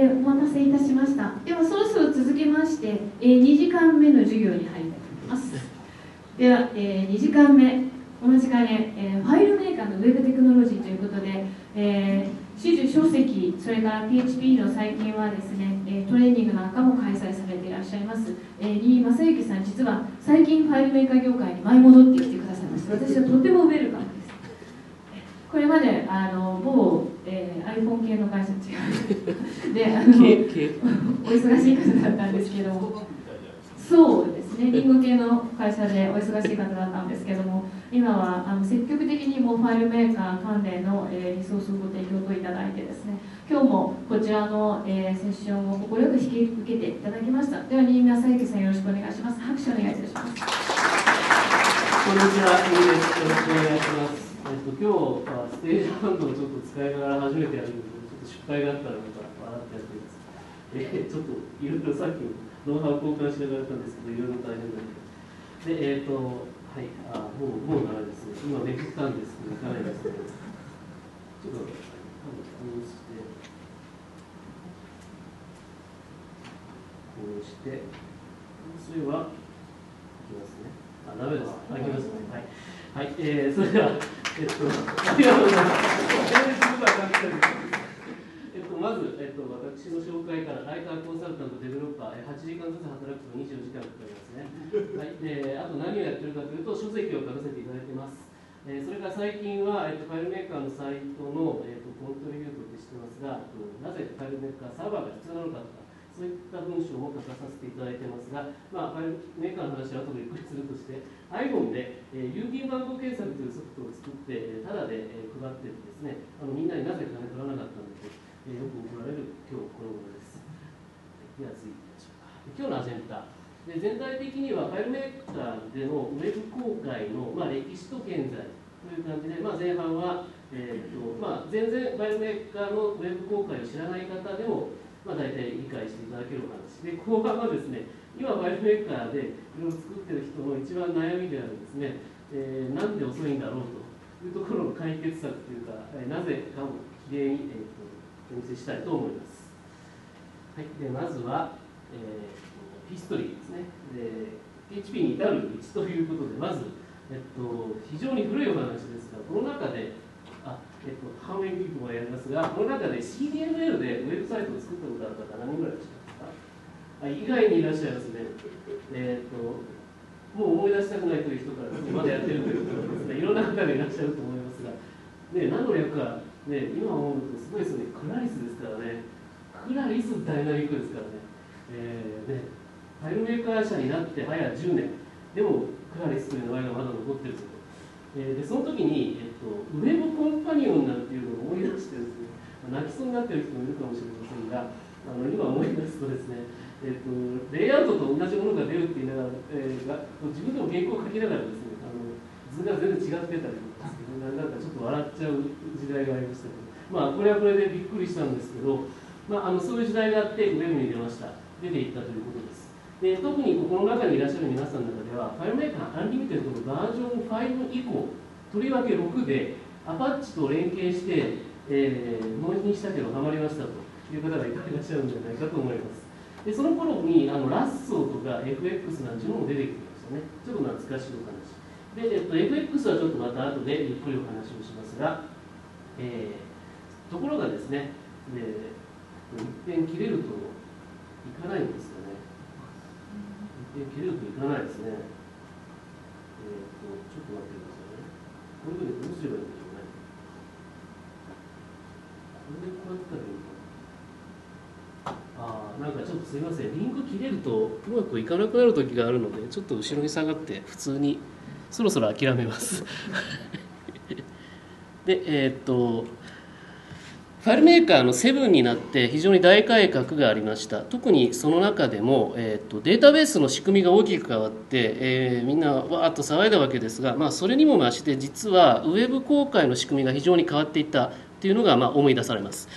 えー、お待たせいたしました。ではそろそろ続きまして、えー、2時間目の授業に入りたいと思います。では、えー、2時間目お待ちかね、えー、ファイルメーカーのウェブテクノロジーということで、えー、種々書籍それから PHP の最近はですね、えトレーニングなんかも開催されていらっしゃいます、えー、新正幸さん実は最近ファイルメーカー業界に舞い戻ってきてくださいました私はとてもウェルカムこれまであの某、えー、iPhone 系の会社違う。であのお忙しい方だったんですけども。そうですね。リンゴ系の会社でお忙しい方だったんですけども。今はあの積極的にもファイルメーカー関連の、えー、リソースをご提供といただいてですね。今日もこちらの、えー、セッションを快く引き受けていただきました。では新宮佐伯さんよろしくお願いします。拍手お願いいたします。こんにちは。よろしくお願いします。えっと、今日はステージハンドをちょっと使いながら初めてやるんですけど、ちょっと失敗があったらまた笑ってやってます。え、ちょっとい。ろい。ろさっきノウハウ交換しながらやったんですけど、い。ろい。ろ大変だけど。で、えっ、ー、と、はい、あ、もう、もう長い。ですね。今めくったんですけど、い。かない。ですね。ちょっと、こうして、こうして、それは、い。きますね。あ、ダメです。あ、い。きますね。はい。はい、えー、それでは、えっと、ありがとうございます。えっと、まず、えっと、私の紹介からライターコンサルタントデベロッパー8時間ずつ働くと24時間かかりますね、はい、であと何をやってるかというと書籍を書かせていただいてます、えー、それから最近は、えっと、ファイルメーカーのサイトの、えっと、コントリビュートって知ってますがなぜファイルメーカーサーバーが必要なのかとかそういった文章も書かさせていただいてますが、まあ、ファイルメーカーの話は後でゆっくりするとして iPhone で、えー、郵便番号検索というソフトを作ってただで、えー、配ってですねあのみんなになぜ金取らなかったんだとえよく怒られる今日この頃です。では次行きましょうか。今日のアジェンダ。で全体的にはファイルメーカーでのウェブ公開の、まあ、歴史と現在という感じで、まあ、前半は、えーとまあ、全然ファイルメーカーのウェブ公開を知らない方でも、まあ、大体理解していただけるお話で後半はですね今ファイルメーカーでいろいろ作ってる人の一番悩みであるですね、えー、なんで遅いんだろうというところの解決策というか、えー、なぜかをきれいに、えーお見せしたいと思います。はい、でまずは、えー、ヒストリーですねで。PHP に至る道ということで、まず、えっと、非常に古いお話ですが、この中で、あえっと、ハーメンピープもやりますが、この中で CDML でウェブサイトを作ったことある方、何人ぐらいいらっしゃいますか？あ意外にいらっしゃいますね。えっともう思い出したくないという人からまだやってるということですね、いろんな方がいらっしゃると思いますが、ね、何の略かね、今思うとすごいですね、クラリスですからね、クラリスダイナミックですからね、えー、ねファイルメーカー社になって早10年、でもクラリスという名前がまだ残ってると、えー、でその時に、えっと、 Web Companion なんていうのを思い出してですね、泣きそうになってる人もいるかもしれませんが、あの今思い出すとですね、えっと、レイアウトと同じものが出るって言いながら、えー、が自分でも原稿を書きながらですね、あの図が全然違ってたりなんかちょっと笑っちゃう時代がありましたけど、まあ、これはこれでびっくりしたんですけど、まあ、あのそういう時代があってウェブに出ました。出ていったということです。で特にここの中にいらっしゃる皆さんの中では FileMaker Unlimited のバージョン5以降とりわけ6でアパッチと連携して、えー、納品したけどハマりましたという方がいらっしゃるんじゃないかと思います。でその頃にあのラッソーとか FX なんていうのも出てきてましたね。ちょっと懐かしいお話。で、えっと、FX はちょっとまた後でゆっくりお話をしますが、えー、ところがですね、で一遍切れるといかないんです。よね。一遍切れるといかないですね。えっ、と、ちょっと待ってくださいね。こういうふうにどうすればいいんでしょうね。これでこうやったらいいかあなんかちょっとすみません、リンク切れるとうまくいかなくなる時があるので、ちょっと後ろに下がって普通にそろそろ諦めます でえー、っとファイルメーカーの7になって非常に大改革がありました。特にその中でも、えー、っとデータベースの仕組みが大きく変わって、えー、みんなわーっと騒いだわけですが、まあ、それにも増して実はウェブ公開の仕組みが非常に変わっていったというのがまあ思い出されます。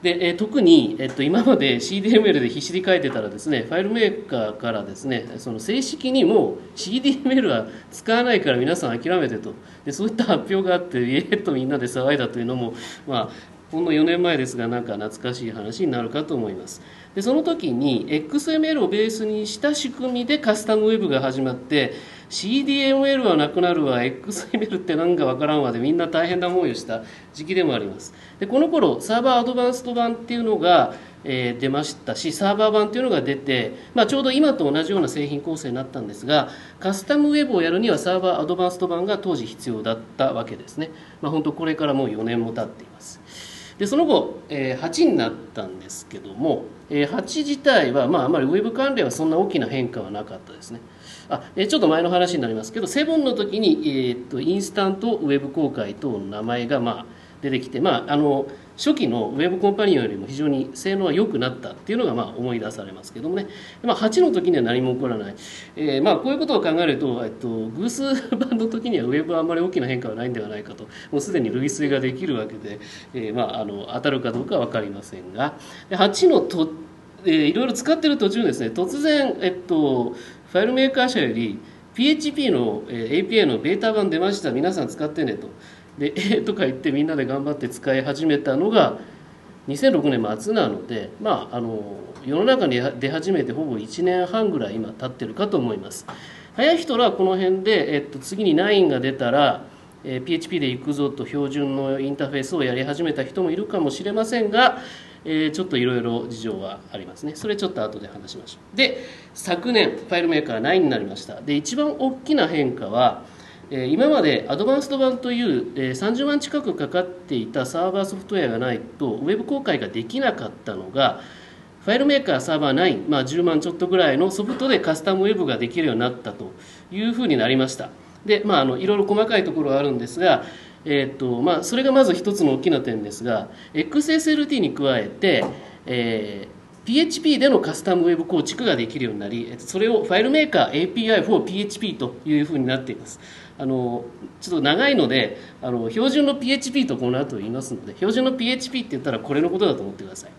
で、え特に、えっと、今まで CDML で必死に書いてたらですねファイルメーカーからですねその正式にもう CDML は使わないから皆さん諦めてと。でそういった発表があってイエーとみんなで騒いだというのも、まあ、ほんの4年前ですがなんか懐かしい話になるかと思います。でその時に XML をベースにした仕組みでカスタムウェブが始まって CDML はなくなるわ XML って何かわからんわでみんな大変な思いをした時期でもあります。でこの頃サーバーアドバンスト版っていうのが、えー、出ましたしサーバー版っていうのが出て、まあ、ちょうど今と同じような製品構成になったんですがカスタムウェブをやるにはサーバーアドバンスト版が当時必要だったわけですね、まあ、本当これからもう4年も経っています。でその後、えー、8になったんですけども、えー、8自体は、まあ、あまりウェブ関連はそんな大きな変化はなかったですね。あえちょっと前の話になりますけどセブンの時に、えー、っとインスタントウェブ公開等の名前が、まあ、出てきて、まあ、あの初期のウェブコンパニオンよりも非常に性能は良くなったっていうのがまあ思い出されますけどもね、まあ、8の時には何も起こらない、えー、まあこういうことを考えると、えっと、偶数版の時にはウェブはあんまり大きな変化はないんではないかともうすでに類推ができるわけで、えー、まああの当たるかどうかは分かりませんが。8のと、えー、いろいろ使ってる途中ですね。突然、えっと、ファイルメーカー社より PHP の API のベータ版出ました。皆さん使ってねと。でえー、とか言ってみんなで頑張って使い始めたのが2006年末なのでまああの世の中に出始めてほぼ1年半ぐらい今経ってるかと思います。早い人はこの辺で、えっと、次に9が出たら、えー、PHP で行くぞと標準のインターフェースをやり始めた人もいるかもしれませんがえー、ちょっといろいろ事情はありますね。それちょっと後で話しましょう。で昨年ファイルメーカー9になりました。で一番大きな変化は、今までアドバンスト版という、30万近くかかっていたサーバーソフトウェアがないとウェブ公開ができなかったのがファイルメーカーサーバー9、まあ、10万ちょっとぐらいのソフトでカスタムウェブができるようになったというふうになりました。でまああのいろいろ細かいところはあるんですがえーとまあ、それがまず一つの大きな点ですが XSLT に加えて、えー、PHP でのカスタムウェブ構築ができるようになりそれをファイルメーカー API for PHP というふうになっています。あのちょっと長いのであの標準の PHP とこの後言いますので標準の PHP って言ったらこれのことだと思ってください。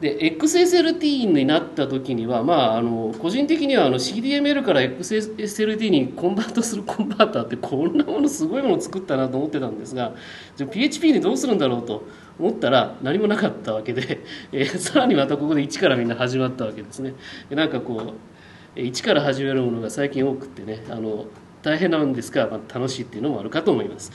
で XSLT になった時には、まあ、あの個人的にはあの CDML から XSLT にコンバートするコンバーターってこんなものすごいもの作ったなと思ってたんですがじゃ PHP にどうするんだろうと思ったら何もなかったわけで、えー、さらにまたここで1からみんな始まったわけですね。なんかこう1から始めるものが最近多くてねあの大変なんですが、まあ、楽しいっていうのもあるかと思います。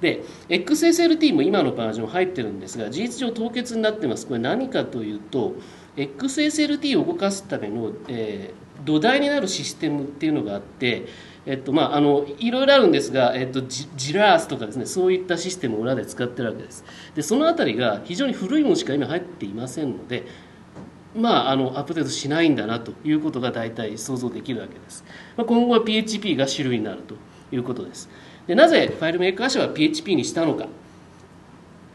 で XSLT も今のバージョン入ってるんですが事実上凍結になってます。これ何かというと XSLT を動かすための、えー、土台になるシステムっていうのがあってえっとまあ、あのいろいろあるんですが、えっと、ジジラースとかですねそういったシステムを裏で使ってるわけです。でそのあたりが非常に古いものしか今入っていませんのでまあ、あのアップデートしないんだなということが大体想像できるわけです、まあ、今後は PHP が主流になるということです。でなぜファイルメーカー社は PHP にしたのか、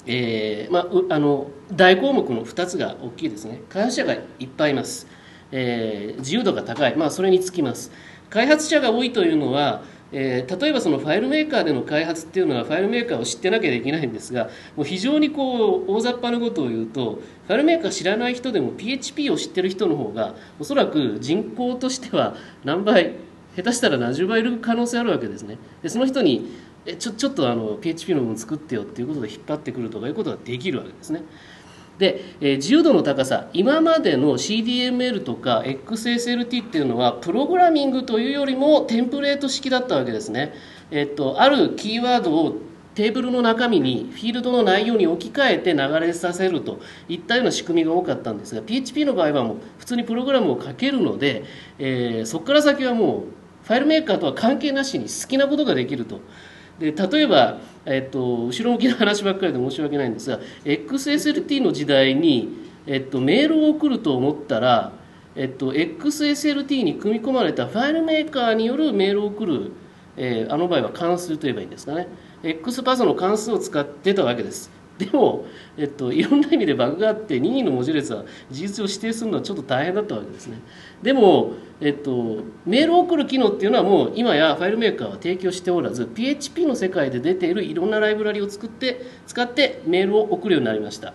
えーまあ、あの大項目の2つが大きいですね。開発者がいっぱいいます、えー、自由度が高い、まあ、それにつきます。開発者が多いというのはえー、例えばそのファイルメーカーでの開発っていうのはファイルメーカーを知ってなきゃできないんですがもう非常にこう大雑把なことを言うとファイルメーカー知らない人でも PHP を知ってる人の方がおそらく人口としては何倍下手したら何十倍いる可能性あるわけですね。でその人にえちょちょっとあの PHP のもの作ってよっていうことで引っ張ってくるとかいうことができるわけですね。で、えー、自由度の高さ今までの CDML とか XSLT っていうのはプログラミングというよりもテンプレート式だったわけですね、えっと、あるキーワードをテーブルの中身にフィールドの内容に置き換えて流れさせるといったような仕組みが多かったんですが PHP の場合はもう普通にプログラムを書けるので、えー、そこから先はもうファイルメーカーとは関係なしに好きなことができると。で例えば、えっと、後ろ向きな話ばっかりで申し訳ないんですが XSLT の時代に、えっと、メールを送ると思ったら、えっと、XSLT に組み込まれたファイルメーカーによるメールを送る、えー、あの場合は関数といえばいいんですかね。X パスの関数を使ってたわけです。でも、えっと、いろんな意味でバグがあって任意の文字列は事実を指定するのはちょっと大変だったわけですね。でも、えっと、メールを送る機能っていうのはもう今や FileMaker は提供しておらず PHP の世界で出ているいろんなライブラリを作って使ってメールを送るようになりました。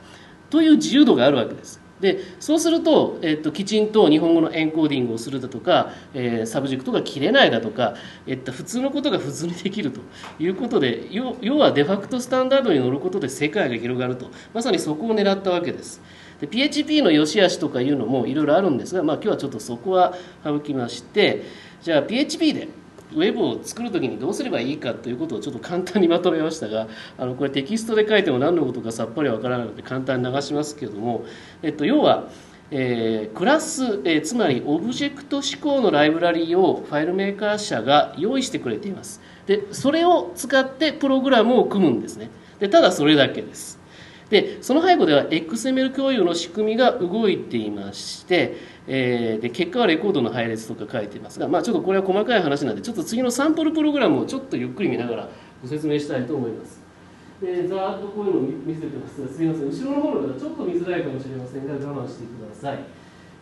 という自由度があるわけです。でそうすると、えっと、きちんと日本語のエンコーディングをするだとか、えー、サブジェクトが切れないだとか、えっと、普通のことが普通にできるということで要はデファクトスタンダードに乗ることで世界が広がると。まさにそこを狙ったわけです。で PHP の良し悪しとかいうのもいろいろあるんですが、まあ、今日はちょっとそこは省きましてじゃあ PHP でウェブを作る時にどうすればいいかということをちょっと簡単にまとめましたがあのこれテキストで書いても何のことかさっぱりわからないので簡単に流しますけれども、えっと、要は、えー、クラス、えー、つまりオブジェクト指向のライブラリーをファイルメーカー社が用意してくれています。でそれを使ってプログラムを組むんですね。でただそれだけです。でその背後では XML 共有の仕組みが動いていましてえー、で結果はレコードの配列とか書いていますが、まあ、ちょっとこれは細かい話なんでちょっと次のサンプルプログラムをちょっとゆっくり見ながらご説明したいと思います。でざーっとこういうのを見せてますがすみません。後ろの方の方ちょっと見づらいかもしれませんが我慢してください。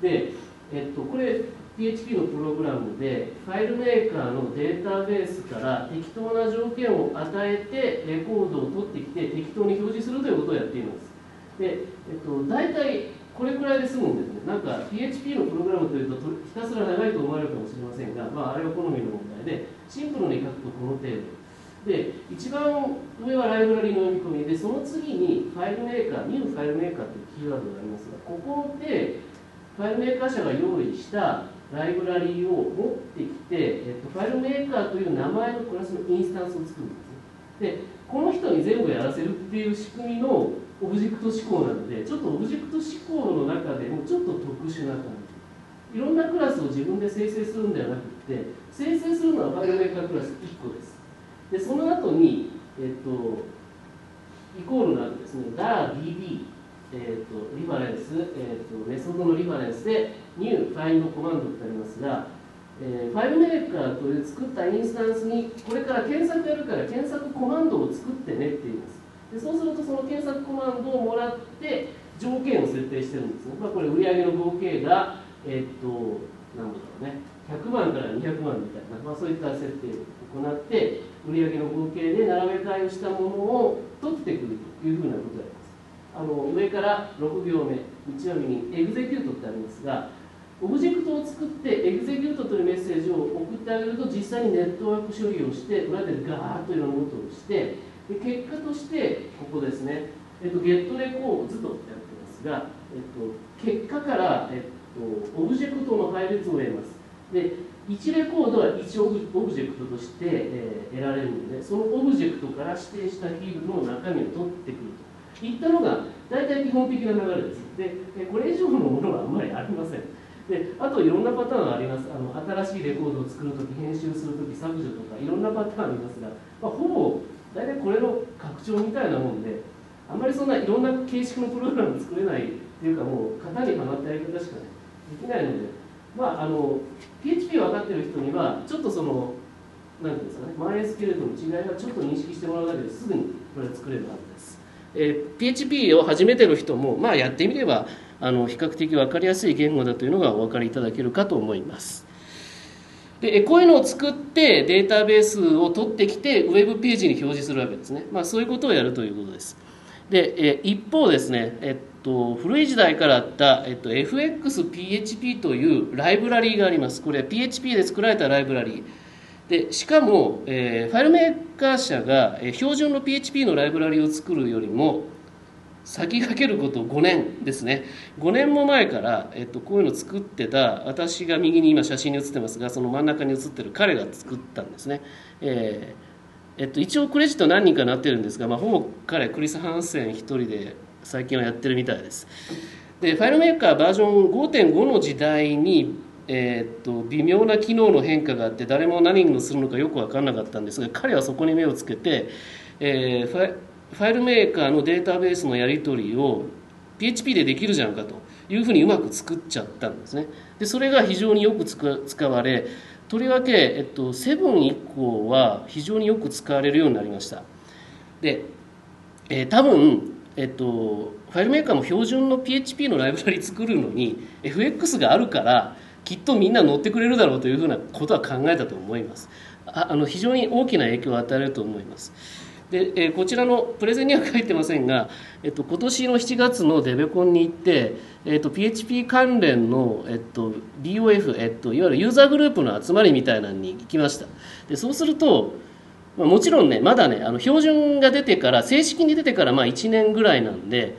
で、えっと、これ PHP のプログラムで FileMaker のデータベースから適当な条件を与えてレコードを取ってきて適当に表示するということをやっていますで、えっと、大体これくらいで済むんですね。なんか PHP のプログラムというとひたすら長いと思われるかもしれませんが、まあ、あれは好みの問題で、シンプルに書くとこの程度。で、一番上はライブラリの読み込みで、その次に FileMaker、new FileMaker というキーワードがありますが、ここでFileMaker 社が用意したライブラリーを持ってきて、えっと、 FileMaker という名前のクラスのインスタンスを作るんです。で、この人に全部やらせるっていう仕組みのオブジェクト指向なのでちょっとオブジェクト思考の中でもちょっと特殊な感じ。いろんなクラスを自分で生成するんではなくて生成するのは FileMaker クラス1個です。でその後に、えっと、イコールの後ですね DARDB えーと、リファレンス、えーと、メソッドのリファレンスで New ファイルドコマンドってありますが、えー、ファイルメーカーという作ったインスタンスにこれから検索やるから検索コマンドを作ってねって言います。でそうするとその検索コマンドをもらって条件を設定してるんですね、まあ、これ売上の合計がえー、っと何だろうね。100万から200万みたいな、まあ、そういった設定を行って売上の合計で並べ替えをしたものを取ってくるというふうなことです。あの上から6行目ちなみに execute ってありますがオブジェクトを作って execute というメッセージを送ってあげると実際にネットワーク処理をして裏でガーッといろんなことをしてで結果としてここですね、えっと、 getRecords とやってますが、えっと、結果から、えっと、オブジェクトの配列を得ます。で1レコードは1オブジェクトとして、えー、得られるのでそのオブジェクトから指定したフィールドの中身を取ってくると。いったのが大体基本的な流れです。でこれ以上のものはあんまりありません。であといろんなパターンがあります。あの新しいレコードを作るとき編集するとき削除とかいろんなパターンありますが、まあ、ほぼ大体これの拡張みたいなもんであんまりそんないろんな形式のプログラム作れないっていうかもう型にはまったやり方しか、できないのでまああの PHP 分かってる人にはちょっとその何ていうんですかねマイエスケルトの違いがちょっと認識してもらうだけですぐにこれ作れるはずです、えー、PHP を始めてる人もまあやってみればあの比較的分かりやすい言語だというのがお分かりいただけるかと思います。でこういうのを作ってデータベースを取ってきてウェブページに表示するわけですね、まあ、そういうことをやるということです。でえ一方ですね、えっと、古い時代からあった、えっと、FXPHP というライブラリーがあります。これは PHP で作られたライブラリー。でしかも、えー、ファイルメーカー社が標準の PHP のライブラリを作るよりも先駆けること5年ですね。5年も前から、えっと、こういうのを作ってた私が右に今写真に写ってますがその真ん中に写ってる彼が作ったんですね、えー、えっと、一応クレジット何人かなってるんですが、まあ、ほぼ彼クリス・ハンセン一人で最近はやってるみたいです。でファイルメーカーバージョン5.5の時代にえー、っと微妙な機能の変化があって誰も何をするのかよく分からなかったんですが彼はそこに目をつけて、えー、ファファイルメーカーのデータベースのやり取りを PHP でできるじゃんかというふうにうまく作っちゃったんですね。でそれが非常によく使われとりわけ、えっと、7以降は非常によく使われるようになりました。で、えー、多分、えっと、ファイルメーカーも標準の PHP のライブラリ作るのに FX があるからきっとみんな乗ってくれるだろうというふうなことは考えたと思います。ああの非常に大きな影響を与えると思います。で、えー、こちらのプレゼンには書いてませんが、えっと、今年の7月のデベコンに行って、えっと、PHP 関連の、えっと、DOF、えっと、いわゆるユーザーグループの集まりみたいなのに行きました。でそうすると、もちろんねまだねあの標準が出てから正式に出てからまあ1年ぐらいなんで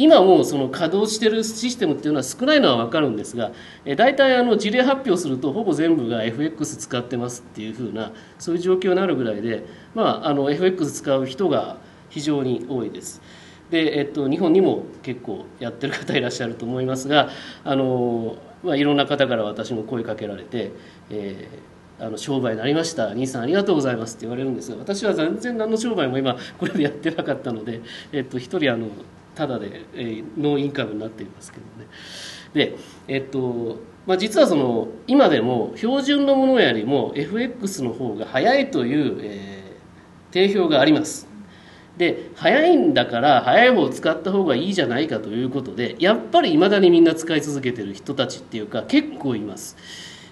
今もその稼働してるシステムっていうのは少ないのは分かるんですが、え大体あの事例発表するとほぼ全部が FX 使ってますっていうふうなそういう状況になるぐらいで、まあ、あの FX 使う人が非常に多いです。で、えっと、日本にも結構やってる方いらっしゃると思いますがあの、まあ、いろんな方から私も声かけられて、えー、あの商売になりました兄さんありがとうございますって言われるんですが私は全然何の商売も今これでやってなかったので、えっと、一人あのただで、えー、ノーインカムになっていますけどね。でえっとまあ、実はその今でも標準のものよりも FX の方が早いという、えー、定評があります。で早いんだから早い方を使った方がいいじゃないかということでやっぱりいまだにみんな使い続けてる人たちっていうか結構います。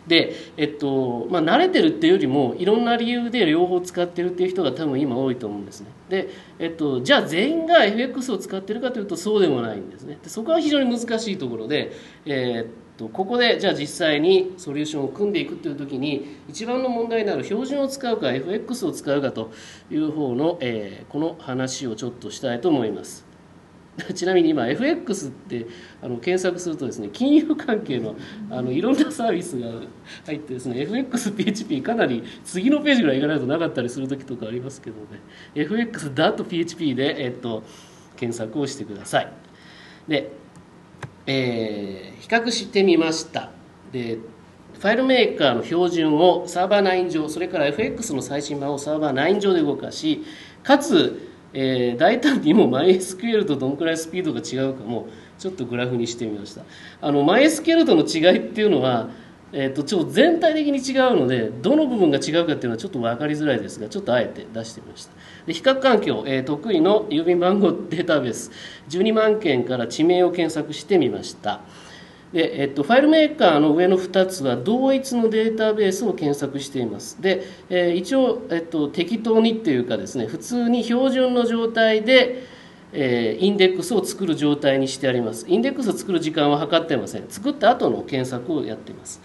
で、えっとまあ、慣れてるっていうよりもいろんな理由で両方使ってるっていう人が多分今多いと思うんですね。で、えっと、じゃあ全員が FX を使ってるかというとそうでもないんですね。でそこは非常に難しいところで、えー、っとここでじゃあ実際にソリューションを組んでいくという時に一番の問題になる標準を使うか FX を使うかという方の、えー、この話をちょっとしたいと思います。ちなみに今 FX ってあの検索するとですね金融関係のあのいろんなサービスが入ってですね FXPHP かなり次のページぐらい行かないとなかったりする時とかありますけどね。FX.php で、えっと、検索をしてください。で、えー、比較してみました。でファイルメーカーの標準をサーバー9上それから FX の最新版をサーバー9上で動かしかつえー、大胆にも MySQL とどんくらいスピードが違うかもちょっとグラフにしてみました。あの MySQL との違いっていうのは、えーと、超全体的に違うのでどの部分が違うかっていうのはちょっと分かりづらいですがちょっとあえて出してみました。で比較環境、えー、得意の郵便番号データベース。12万件から地名を検索してみました。で、えっと、ファイルメーカーの上の2つは同一のデータベースを検索しています。で、えー、一応、えっと、適当にっていうかですね普通に標準の状態で、えー、インデックスを作る状態にしてあります。インデックスを作る時間は測ってません。作った後の検索をやっています。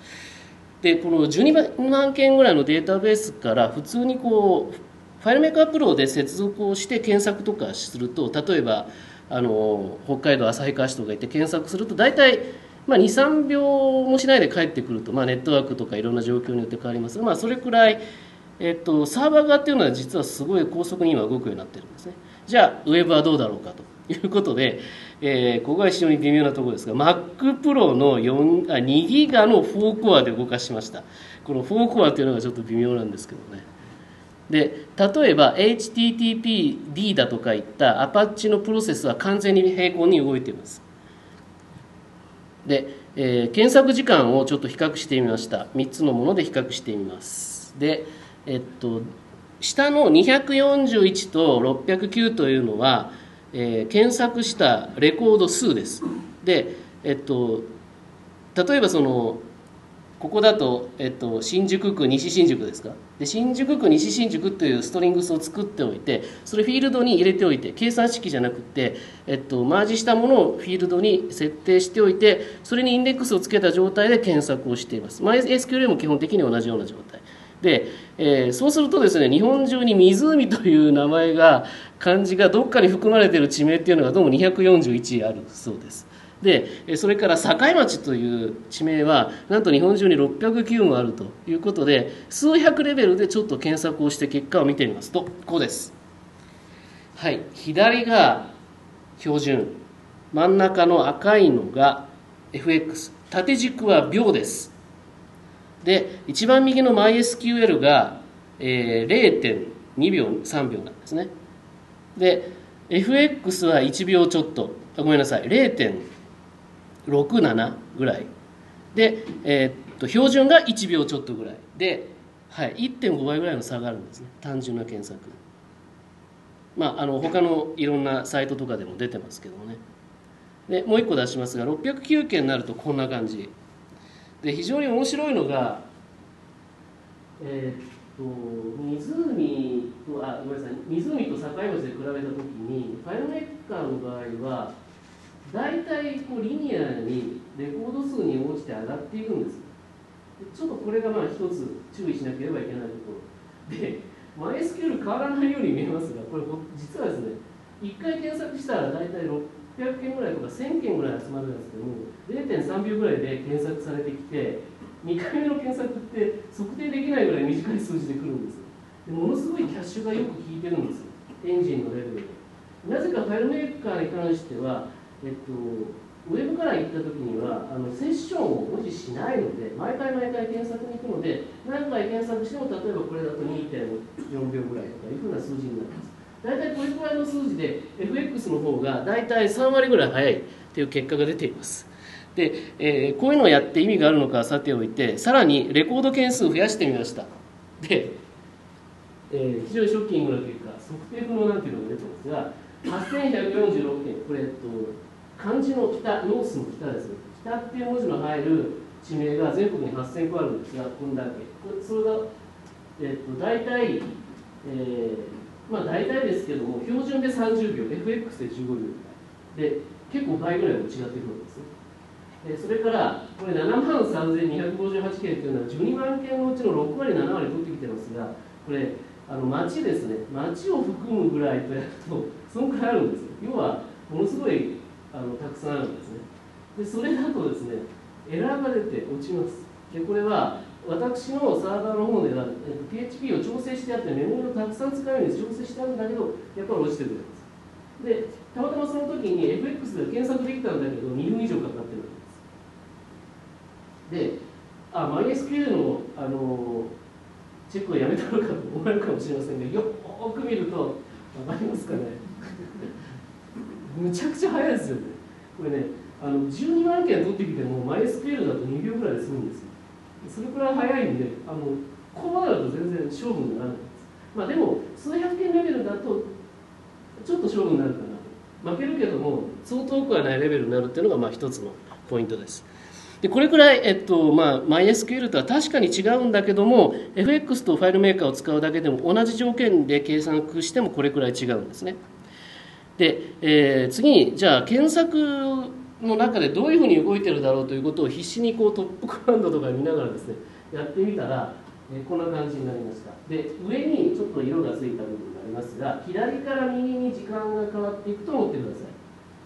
でこの12万件ぐらいのデータベースから普通にこうファイルメーカープロで接続をして検索とかすると例えばあの北海道旭川市とか行って検索すると大体まあ、23秒もしないで帰ってくると、まあ、ネットワークとかいろんな状況によって変わりますが、まあ、それくらい、えっと、サーバー側っていうのは実はすごい高速に今動くようになってるんですね。じゃあウェブはどうだろうかと。いうことで、えー、ここが非常に微妙なところですが MacPro の4あ2ギガの4コアで動かしました。この4コアっていうのがちょっと微妙なんですけどね。で例えば HTTPD だとかいったアパッチのプロセスは完全に平行に動いています。で、えー、検索時間をちょっと比較してみました。3つのもので比較してみます。でえっと下の241と609というのは、えー、検索したレコード数です。でえっと例えばそのここだと、えっと、新宿区西新宿ですか？で新宿区西新宿というストリングスを作っておいてそれフィールドに入れておいて計算式じゃなくて、えっと、マージしたものをフィールドに設定しておいてそれにインデックスをつけた状態で検索をしています。MySQL も基本的に同じような状態。で、えー、そうするとですね日本中に湖という名前が漢字がどっかに含まれている地名っていうのがどうも241あるそうです。でそれから境町という地名はなんと日本中に609もあるということで数百レベルでちょっと検索をして結果を見てみますとこうです。はい。左が標準。真ん中の赤いのが FX 縦軸は秒です。で一番右の MySQL が、えー、0.2秒3秒なんですね。で FX は1秒ちょっと。ごめんなさい。0.2 67ぐらい。で、えー、っと標準が1秒ちょっとぐらい。で、はい、1.5倍ぐらいの差があるんですね。単純な検索。まああの他のいろんなサイトとかでも出てますけどもね。でもう1個出しますが609件になるとこんな感じ。で非常に面白いのが、えー、っと湖とあごめんなさい。湖と境町で比べた時にファイルメーカーの場合は大体こうリニアにレコード数に応じて上がっていくんです。ちょっとこれがまあ一つ注意しなければいけないところ。で MySQL 変わらないように見えますがこれ実はですね1回検索したら大体600件ぐらいとか1000件ぐらい集まるんですけども0.3秒ぐらいで検索されてきて2回目の検索って測定できないぐらい短い数字でくるんです。でものすごいキャッシュがよく効いてるんです。エンジンのレベルで。なぜかファイルメーカーに関しては、えっと、ウェブから行った時にはあのセッションを保持しないので毎回毎回検索に行くので何回検索しても例えばこれだと2.4秒ぐらいとかいうふうな数字になります。大体これくらいの数字で FX の方が大体3割ぐらい早いという結果が出ています。で、えー、こういうのをやって意味があるのかさておいてさらにレコード件数を増やしてみました。で、えー、非常にショッキングな結果測定不能なんていうのが出てますが8146件。これ、えっと、漢字の北ノースの北です北っていう文字の入る地名が全国に8000個あるんですがこんだけ。それが、えっと、大体、えー、まあ大体ですけども標準で30秒 FX で15秒ぐらい。で結構倍ぐらいも違ってくるんです。ねそれからこれ7万3258件というのは12万件のうちの6割7割取ってきてますがこれあの町ですね。町を含むぐらいとやるとそのくらいあるんです。要はものすごいあのたくさんあるんですね。でそれだとですねエラーが出て落ちます。でこれは私のサーバーの方では PHP を調整してあってメモリをたくさん使うように調整してあるんだけどやっぱり落ちてくるんです。でたまたまその時に FX で検索できたんだけど2分以上かかってるであ MySQL のあのチェックをやめたのかと思われるかもしれませんがよく見ると分かりますかね。むちゃくちゃ早いですよね。これねあの12万件取ってきても MySQL だと2秒ぐらいで済むんですよ。それくらい早いんであのこうなると全然勝負にならないです。まあでも数百件レベルだとちょっと勝負になるかな負けるけどもそう遠くはないレベルになるっていうのがまあ一つのポイントです。でこれくらい、えっとまあ、MySQL とは確かに違うんだけども FX とファイルメーカーを使うだけでも同じ条件で計算してもこれくらい違うんですね。で、えー、次にじゃあ検索の中でどういうふうに動いてるだろうということを必死にこうトップコマンドとか見ながらですねやってみたら、えー、こんな感じになりました。で上にちょっと色がついた部分がありますが左から右に時間が変わっていくと思ってください。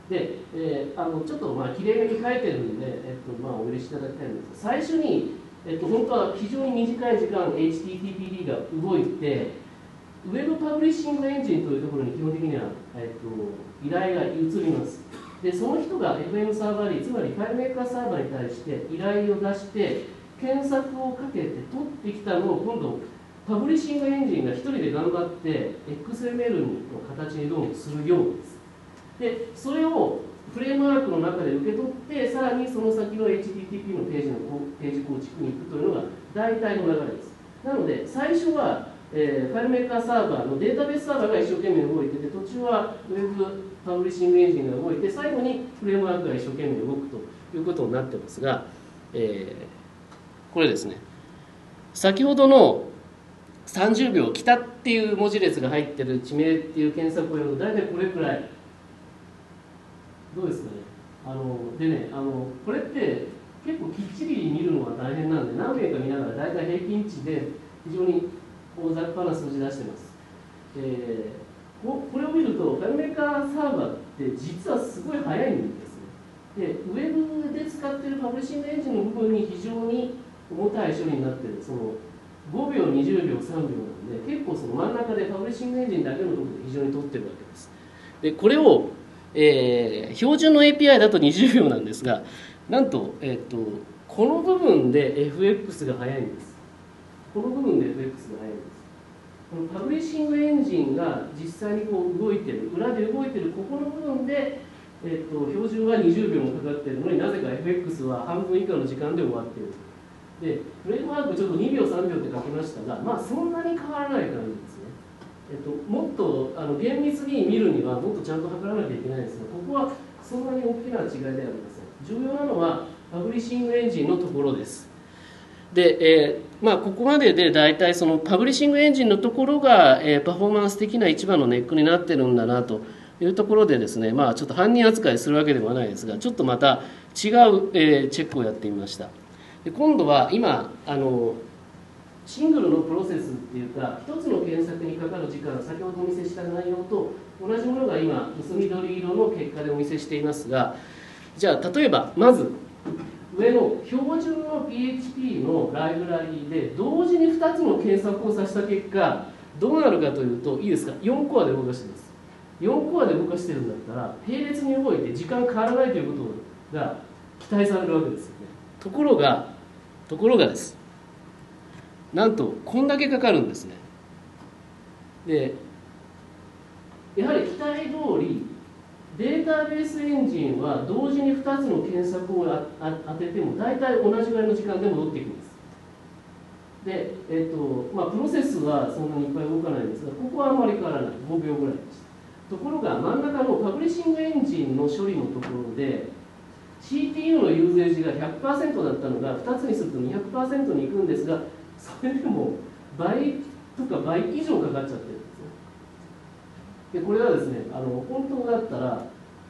で、えー、あのちょっとまあきれいめに書いてるんで、えっとまあ、お許しいただきたいんですが最初に、えっと、本当は非常に短い時間 HTTPD が動いてウェブパブリッシングエンジンというところに基本的には、えっと、依頼が移ります。でその人が FM サーバーにつまりファイルメーカーサーバーに対して依頼を出して検索をかけて取ってきたのを今度パブリッシングエンジンが1人で頑張って XML の形にどうもするようですでそれをフレームワークの中で受け取ってさらにその先の HTTP のページのページ構築に行くというのが大体の流れです。なので最初は、えー、 FileMaker Server のデータベースサーバーが一生懸命動いてて途中は Web Publishing Engine が動いて最後にフレームワークが一生懸命動くということになってますが、えー、これですね。先ほどの30秒北っていう文字列が入ってる地名っていう検索をやると大体これくらい。どうですかね。あのでねあのこれって結構きっちり見るのが大変なんで何名か見ながら大体平均値で非常に大雑把な数字出してます、えー、ここれを見るとファイルメーカーサーバーって実はすごい速いんですね。でウェブで使っているパブリッシングエンジンの部分に非常に重たい処理になってる。その5秒20秒3秒なんで結構その真ん中でパブリッシングエンジンだけのところで非常に取ってるわけです。でこれをえー、標準の API だと20秒なんですがなんと,、えーと、この部分で FX が速いんです。この部分で FX が速いんです。このパブリッシングエンジンが実際にこう動いてる裏で動いてるここの部分で、えーと、標準は20秒もかかってるのになぜか FX は半分以下の時間で終わってる。でフレームワークちょっと2秒3秒って書きましたがまあそんなに変わらない感じですね。えっと、もっとあの厳密に見るにはもっとちゃんと測らなきゃいけないですがここはそんなに大きな違いではありません。重要なのはパブリッシングエンジンのところです。で、えーまあ、ここまでで大体そのパブリッシングエンジンのところが、えー、パフォーマンス的な一番のネックになってるんだなというところでですね、まあ、ちょっと犯人扱いするわけではないですがちょっとまた違う、えー、チェックをやってみました。で今度は今あのシングルのプロセスっていうか一つの検索にかかる時間先ほどお見せした内容と同じものが今薄緑色の結果でお見せしていますがじゃあ例えばまず上の標準の PHP のライブラリーで同時に2つの検索をさせた結果どうなるかというといいですか？4コアで動かしてます。4コアで動かしてるんだったら並列に動いて時間変わらないということが期待されるわけですよね。ところがところがです。なんとこんだけかかるんですね。でやはり期待通りデータベースエンジンは同時に2つの検索を当てても大体同じぐらいの時間で戻ってきます。で、えっとまあ、プロセスはそんなにいっぱい動かないんですがここはあんまり変わらない。5秒ぐらいです。ところが真ん中のパブリッシングエンジンの処理のところで CPU のユーゼージが100%だったのが2つにすると200%にいくんですがそれでも倍とか倍以上かかっちゃってる。でこれはですねあの本当だったら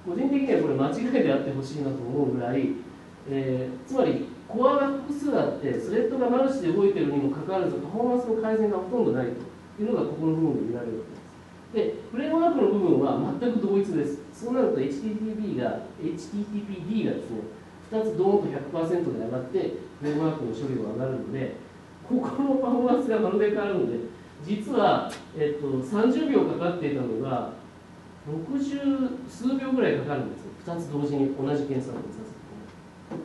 個人的にはこれ間違いであってほしいなと思うぐらい、えー、つまりコアが複数あってスレッドがマルチで動いているにもかかわらずパフォーマンスの改善がほとんどないというのがここの部分で見られるわけです。でフレームワークの部分は全く同一です。そうなると HTTP が HTTPD がですね2つドーンと100%で上がってフレームワークの処理が上がるのでここのパフォーマンスがまるで変わるので実は、えっと、30秒かかっていたのが60数秒ぐらいかかるんですよ。2つ同時に同じ検索をさせる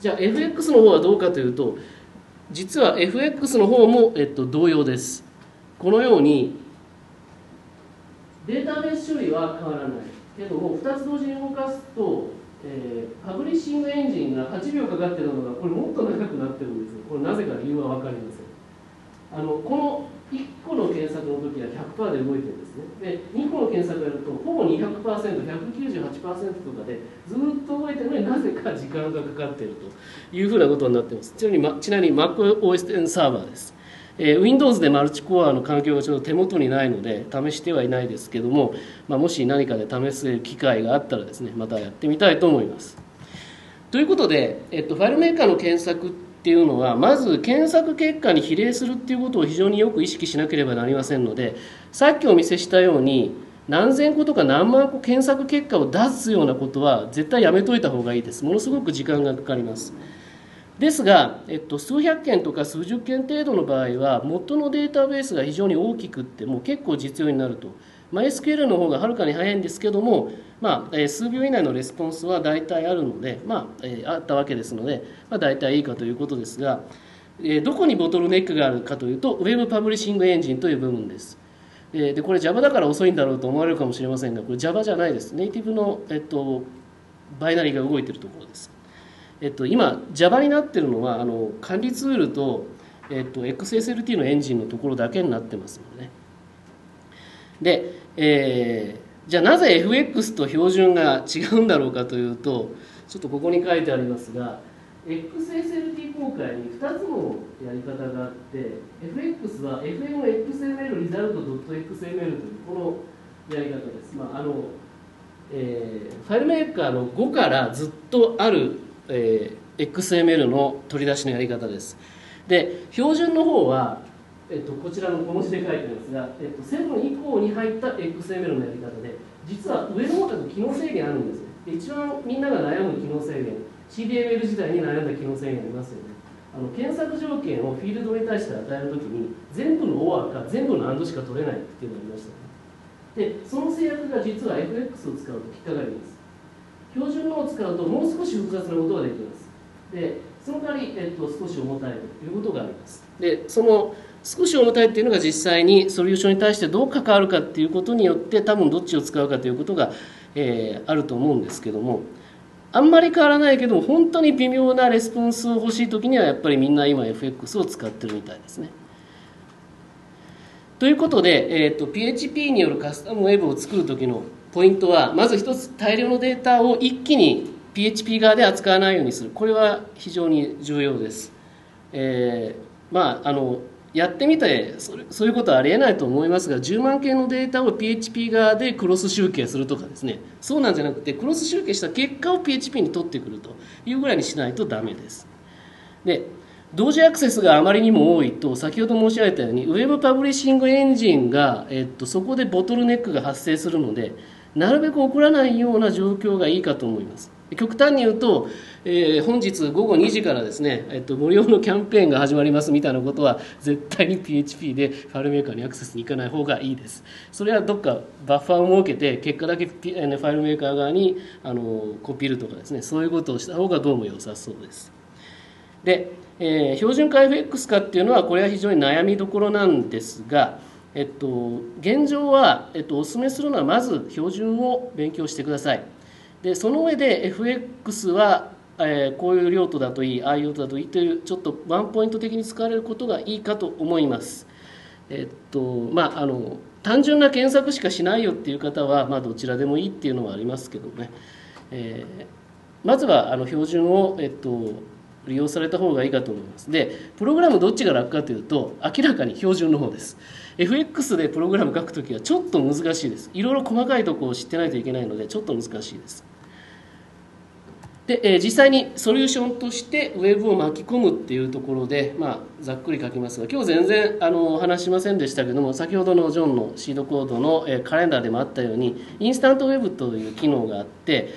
じゃあ FX の方はどうかというと実は FX の方も、えっと、同様です。このようにデータベース処理は変わらない。けども2つ同時に動かすと、えー、パブリッシングエンジンが8秒かかってるのがこれもっと長くなってるんですよ。これなぜか理由は分かりません。あのこの1個の検索の時は100%で動いてるんですね。で2個の検索やるとほぼ 200%198% とかでずっと動いてるのになぜか時間がかかっているというふうなことになってます。ちなみにちなみに MacOS サーバーです。えー、Windows でマルチコアの環境がちょっと手元にないので試してはいないですけども、まあ、もし何かで試せる機会があったらですねまたやってみたいと思います。ということで、えっと、ファイルメーカーの検索ってっていうのはまず検索結果に比例するっていうことを非常によく意識しなければなりませんのでさっきお見せしたように何千個とか何万個検索結果を出すようなことは絶対やめといた方がいいです。ものすごく時間がかかります。ですが、えっと、数百件とか数十件程度の場合は元のデータベースが非常に大きくってもう結構実用になると。MySQL の方がはるかに早いんですけども、まあ、数秒以内のレスポンスは大体あるので、まあえあったわけですので、まあ、大体いいかということですが、えどこにボトルネックがあるかというと Web パブリッシングエンジンという部分です。でこれ Java だから遅いんだろうと思われるかもしれませんがこれ Java じゃないです。ネイティブの、えっと、バイナリーが動いているところです。えっと、今 Java になってるのはあの管理ツールと、えっと、XSLT のエンジンのところだけになってますので、ね、で、えー、じゃあなぜ FX と標準が違うんだろうかというとちょっとここに書いてありますが XSLT 公開に2つのやり方があって FX は FMXML リザルト .xml というこのやり方です、まああのえー、ファイルメーカーの5からずっとあるえー、XML の取り出しのやり方です。で標準の方は、えっと、こちらの小文字で書いてますが、えっと、7以降に入った XML のやり方で実は上の方だと機能制限あるんです。ねで一番みんなが悩む機能制限 CDML 時代に悩んだ機能制限ありますよね。あの検索条件をフィールドに対して与えるときに全部の OR か全部の AND しか取れないっていうのがありました。ねでその制約が実は FX を使うと引っかかります。標準のを使うともう少し複雑なことができます。でその代わり、えっと、少し重たいということがあります。でその少し重たいっていうのが実際にソリューションに対してどう関わるかっていうことによって多分どっちを使うかということが、えー、あると思うんですけどもあんまり変わらないけども本当に微妙なレスポンスを欲しい時にはやっぱりみんな今 FX を使ってるみたいですね。ということで、えーと、と PHP によるカスタムウェブを作る時のポイントはまず一つ大量のデータを一気に PHP 側で扱わないようにするこれは非常に重要ですえー、まああのやってみてそれそういうことはありえないと思いますが10万件のデータを PHP 側でクロス集計するとかですね。そうなんじゃなくてクロス集計した結果を PHP に取ってくるというぐらいにしないとダメです。で同時アクセスがあまりにも多いと先ほど申し上げたようにウェブパブリッシングエンジンが、えっと、そこでボトルネックが発生するのでなるべく起こらないような状況がいいかと思います。極端に言うと、えー、本日午後2時からですね、えっと、無料のキャンペーンが始まりますみたいなことは絶対に PHP でファイルメーカーにアクセスに行かない方がいいです。それはどっかバッファーを設けて結果だけファイルメーカー側にあのコピるとかですねそういうことをした方がどうも良さそうです。で、えー、標準化 FX 化っていうのはこれは非常に悩みどころなんですがえっと、現状は、えっと、お勧めするのはまず標準を勉強してください。でその上で FX は、えー、こういう用途だといいああいう用途だといいというちょっとワンポイント的に使われることがいいかと思います。えっとまああの単純な検索しかしないよっていう方は、まあ、どちらでもいいっていうのはありますけどね、えー、まずはあの標準を、えっと、利用された方がいいかと思います。でプログラムどっちが楽かというと明らかに標準の方です。FX でプログラム書くときはちょっと難しいです。いろいろ細かいところを知ってないといけないのでちょっと難しいです。で、えー、実際にソリューションとしてウェブを巻き込むっていうところで、まあ、ざっくり書きますが今日全然あの話しませんでしたけども先ほどのジョンのシードコードの、えー、カレンダーでもあったようにインスタントウェブという機能があって、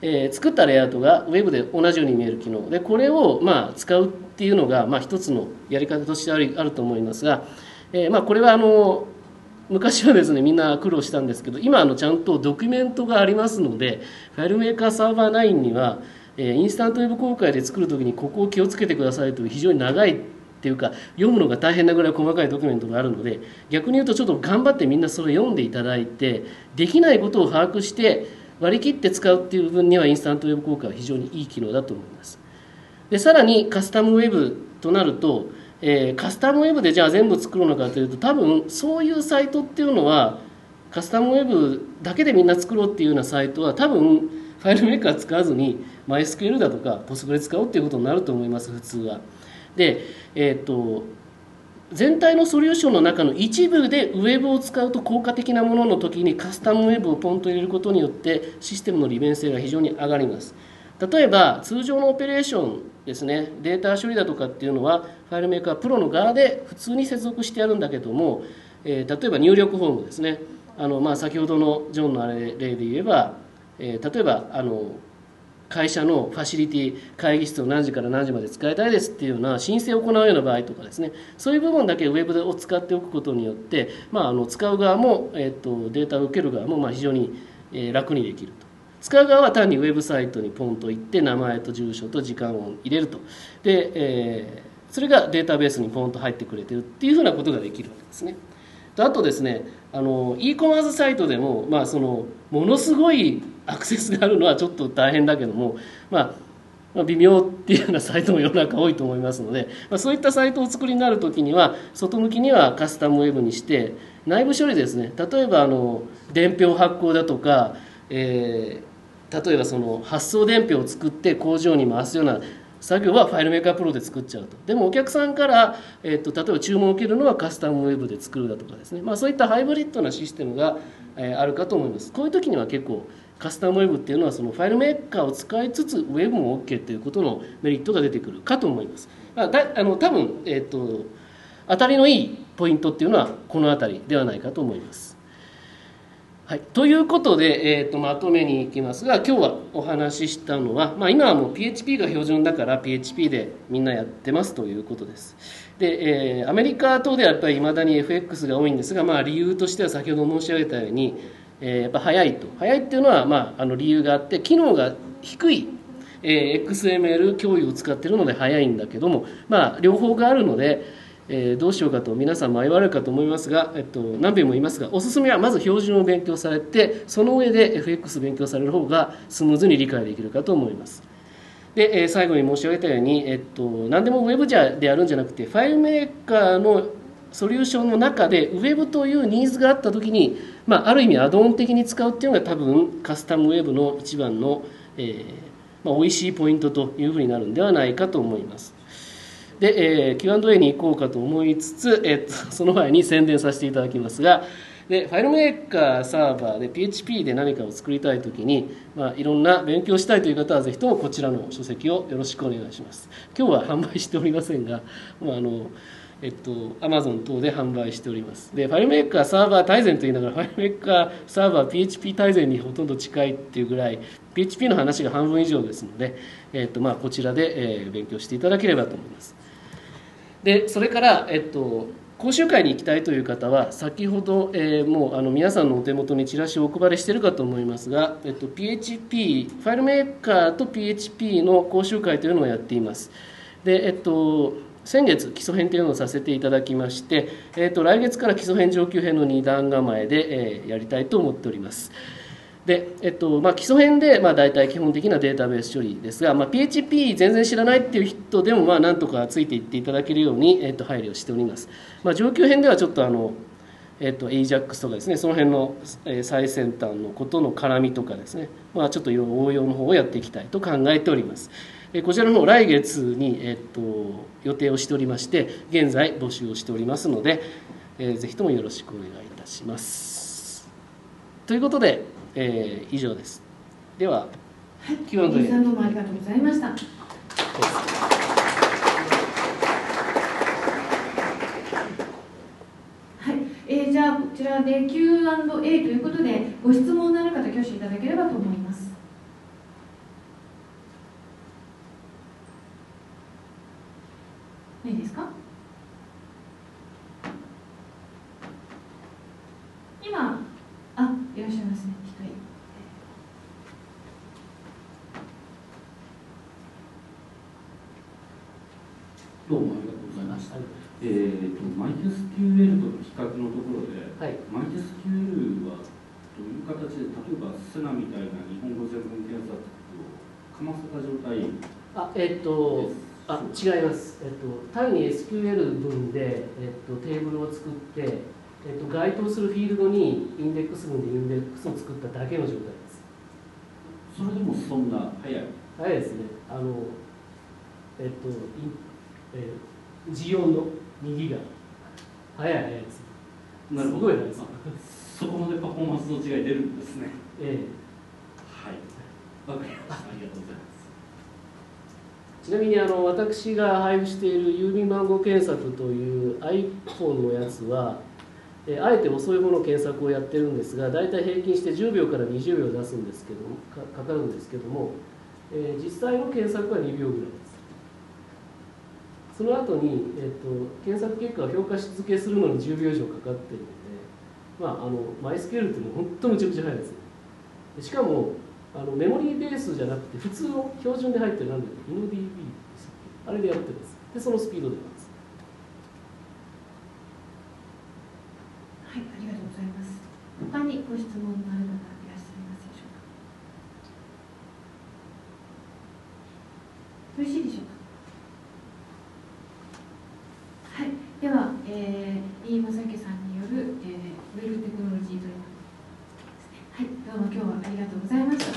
えー、作ったレイアウトがウェブで同じように見える機能。でこれを、まあ、使うっていうのが、まあ、一つのやり方としてあるあると思いますが、えまあ、これはあの昔はですねみんな苦労したんですけど今あのちゃんとドキュメントがありますのでファイルメーカーサーバー9にはえインスタントウェブ公開で作る時にここを気をつけてくださいという非常に長いっていうか読むのが大変なぐらい細かいドキュメントがあるので逆に言うとちょっと頑張ってみんなそれ読んでいただいてできないことを把握して割り切って使うっていう部分にはインスタントウェブ公開は非常にいい機能だと思います。でさらにカスタムウェブとなると、えー、カスタムウェブでじゃあ全部作るのかというと多分そういうサイトっていうのはカスタムウェブだけでみんな作ろうっていうようなサイトは多分ファイルメーカー使わずに MySQL だとか Postgre 使おうっていうことになると思います普通は。で、えーと、全体のソリューションの中の一部でウェブを使うと効果的なものの時にカスタムウェブをポンと入れることによってシステムの利便性が非常に上がります例えば通常のオペレーションですねデータ処理だとかっていうのは FileMaker Pro の側で普通に接続してやるんだけども、えー、例えば入力フォームですねあの、まあ、先ほどのジョンのあれ例で言えばえー、例えばあの会社のファシリティ会議室を何時から何時まで使いたいですっていうような申請を行うような場合とかですねそういう部分だけウェブを使っておくことによって、まあ、あの使う側も、えーと、データを受ける側もまあ非常に、え、楽にできると。使う側は単にウェブサイトにポンと行って名前と住所と時間を入れると。で、えー、それがデータベースにポンと入ってくれてるっていうふうなことができるわけですね。あとですねあの e コマースサイトでも、まあ、そのものすごいアクセスがあるのはちょっと大変だけども、まあ、微妙っていうようなサイトも世の中多いと思いますので、まあ、そういったサイトをお作りになる時には外向きにはカスタムウェブにして内部処理ですね。例えばあの伝票発行だとか、えー、例えばその発送伝票を作って工場に回すような作業はファイルメーカープロで作っちゃうと。でもお客さんから、えーと、例えば注文を受けるのはカスタムウェブで作るだとかですね、まあ、そういったハイブリッドなシステムが、えー、あるかと思います。こういう時には結構カスタムウェブっていうのはそのファイルメーカーを使いつつウェブも OK ということのメリットが出てくるかと思います。あだあの多分、えーと、当たりのいいポイントっていうのはこの辺りではないかと思います。はい、ということで、えーと、まとめにいきますが今日はお話ししたのは、まあ、今はもう PHP が標準だから PHP でみんなやってますということです。で、えー、アメリカ等ではやっぱりいまだに FX が多いんですが、まあ、理由としては先ほど申し上げたようにえー、やっぱ速いと速いっていうのは、まあ、あの理由があって機能が低い、えー、XML 共有を使ってるので速いんだけども、まあ、両方があるので、えー、どうしようかと皆さん迷われるかと思いますが、えっと、何遍も言いますがおすすめはまず標準を勉強されてその上で FX 勉強される方がスムーズに理解できるかと思います。で、えー、最後に申し上げたように、えっと、何でもウェブじゃでやるんじゃなくてファイルメーカーのソリューションの中でウェブというニーズがあった時に、まあ、ある意味アドオン的に使うっていうのが多分カスタムウェブの一番の、えーまあ、美味しいポイントというふうになるんではないかと思います。で、えー、Q&A に行こうかと思いつつ、えー、その前に宣伝させていただきますが、でファイルメーカーサーバーで PHP で何かを作りたいときに、まあ、いろんな勉強したいという方はぜひともこちらの書籍をよろしくお願いします。今日は販売しておりませんが、まあ、あのえっと、Amazon 等で販売しております。で、ファイルメーカーサーバー大全と言いながら、ファイルメーカーサーバー PHP 大全にほとんど近いっていうぐらい、PHP の話が半分以上ですので、えっと、まあ、こちらで、えー、勉強していただければと思います。で、それから、えっと、講習会に行きたいという方は、先ほど、えー、もうあの皆さんのお手元にチラシをお配りしているかと思いますが、えっと、PHP、ファイルメーカーと PHP の講習会というのをやっています。で、えっと、先月基礎編というのをさせていただきまして、えーと、来月から基礎編上級編の2段構えで、えー、やりたいと思っております。で、えっとまあ、基礎編で、まあ、大体基本的なデータベース処理ですが、まあ、PHP 全然知らないっていう人でも、まあ、なんとかついていっていただけるように、えっと、配慮しております、まあ、上級編ではちょっとあのえっと、AJAX とかですねその辺の最先端のことの絡みとかですね、まあ、ちょっと応用の方をやっていきたいと考えております。こちらの方来月に、えっと、予定をしておりまして現在募集をしておりますので、えー、ぜひともよろしくお願いいたします。ということで、えー、以上です。では、はい、Q&A どうもありがとうございました。えー、じゃあこちらで Q&A ということでご質問のある方挙手いただければと思いますいいですか？今あいらっしゃいますね一人。どうもありがとうございました。えーと、マイ SQL との比較のところで、はい、マイ SQL はどういう形で、例えばセナみたいな日本語全文検索をかませた状態あ、えっ、ー、とあ違います、えっと、単に SQL 文で、えっと、テーブルを作って、えっと、該当するフィールドにインデックス文でインデックスを作っただけの状態です。それでもそんな早い？早いですね。あのえっとえー、G 音の右が早い早いです。なるほど。すごいです。そこまでパフォーマンスの違い出るんですね。ええ。はい。わかりました。ありがとうございますちなみにあの私が配布している郵便番号検索という iPhone のやつはえあえて遅い方の検索をやってるんですが大体平均して10秒から20秒出すんですけどかかかるんですけども、えー、実際の検索は2秒ぐらいです。その後に、えーと、検索結果を評価し続けするのに10秒以上かかってるのでまああのマイスケールっていう本当むちゃくちゃ速いですしかもあのメモリーベースじゃなくて普通の標準で入ってるなんだっけ？InDB ですあれでやってます。でそのスピードでます。はいありがとうございます。他にご質問のある方いらっしゃいますでしょうか？よろしいでしょうか？はいでは、えー、飯正樹さんによる、えー、ウェルテクノロジーというはいどうも今日はありがとうございました。